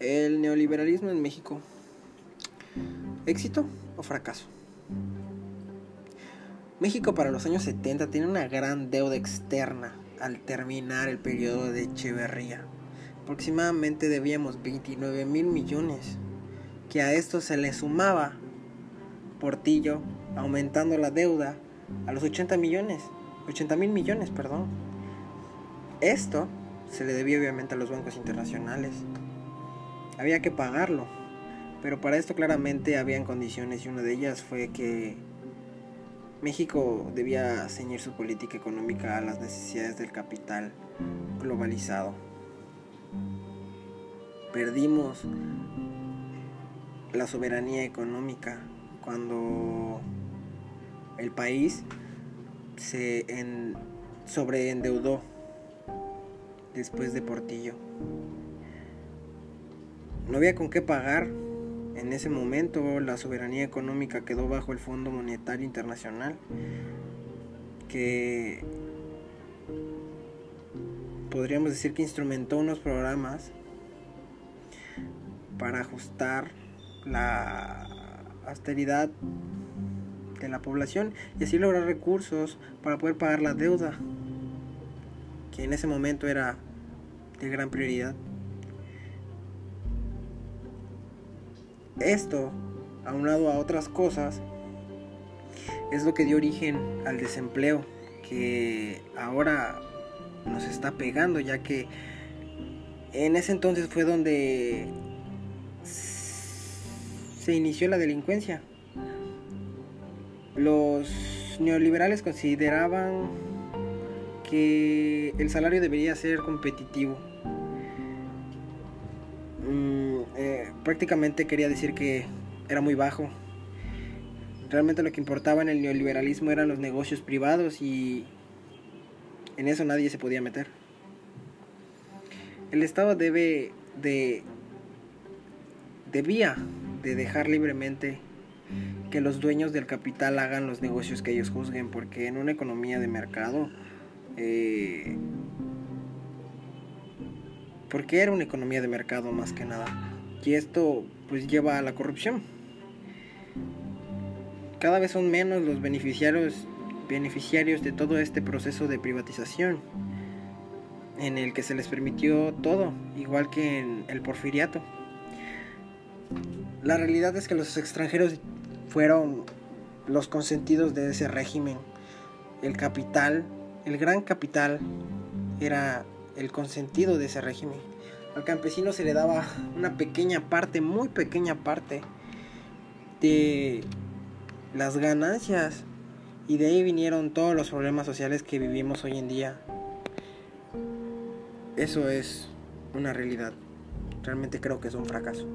El neoliberalismo en México. ¿Éxito o fracaso? México para los años 70 tiene una gran deuda externa al terminar el periodo de Echeverría. Aproximadamente debíamos 29 mil millones, que a esto se le sumaba Portillo, aumentando la deuda a los 80 millones, 80 mil millones, perdón. Esto se le debía obviamente a los bancos internacionales había que pagarlo. Pero para esto claramente habían condiciones y una de ellas fue que México debía ceñir su política económica a las necesidades del capital globalizado. Perdimos la soberanía económica cuando el país se sobreendeudó después de Portillo no había con qué pagar. En ese momento la soberanía económica quedó bajo el Fondo Monetario Internacional, que podríamos decir que instrumentó unos programas para ajustar la austeridad de la población y así lograr recursos para poder pagar la deuda, que en ese momento era de gran prioridad. Esto, aunado a otras cosas, es lo que dio origen al desempleo que ahora nos está pegando, ya que en ese entonces fue donde se inició la delincuencia. Los neoliberales consideraban que el salario debería ser competitivo prácticamente quería decir que era muy bajo. Realmente lo que importaba en el neoliberalismo eran los negocios privados y en eso nadie se podía meter. El Estado debe de debía de dejar libremente que los dueños del capital hagan los negocios que ellos juzguen, porque en una economía de mercado, eh, porque era una economía de mercado más que nada y esto pues lleva a la corrupción. Cada vez son menos los beneficiarios beneficiarios de todo este proceso de privatización en el que se les permitió todo, igual que en el porfiriato. La realidad es que los extranjeros fueron los consentidos de ese régimen. El capital, el gran capital, era el consentido de ese régimen al campesino se le daba una pequeña parte, muy pequeña parte de las ganancias. Y de ahí vinieron todos los problemas sociales que vivimos hoy en día. Eso es una realidad. Realmente creo que es un fracaso.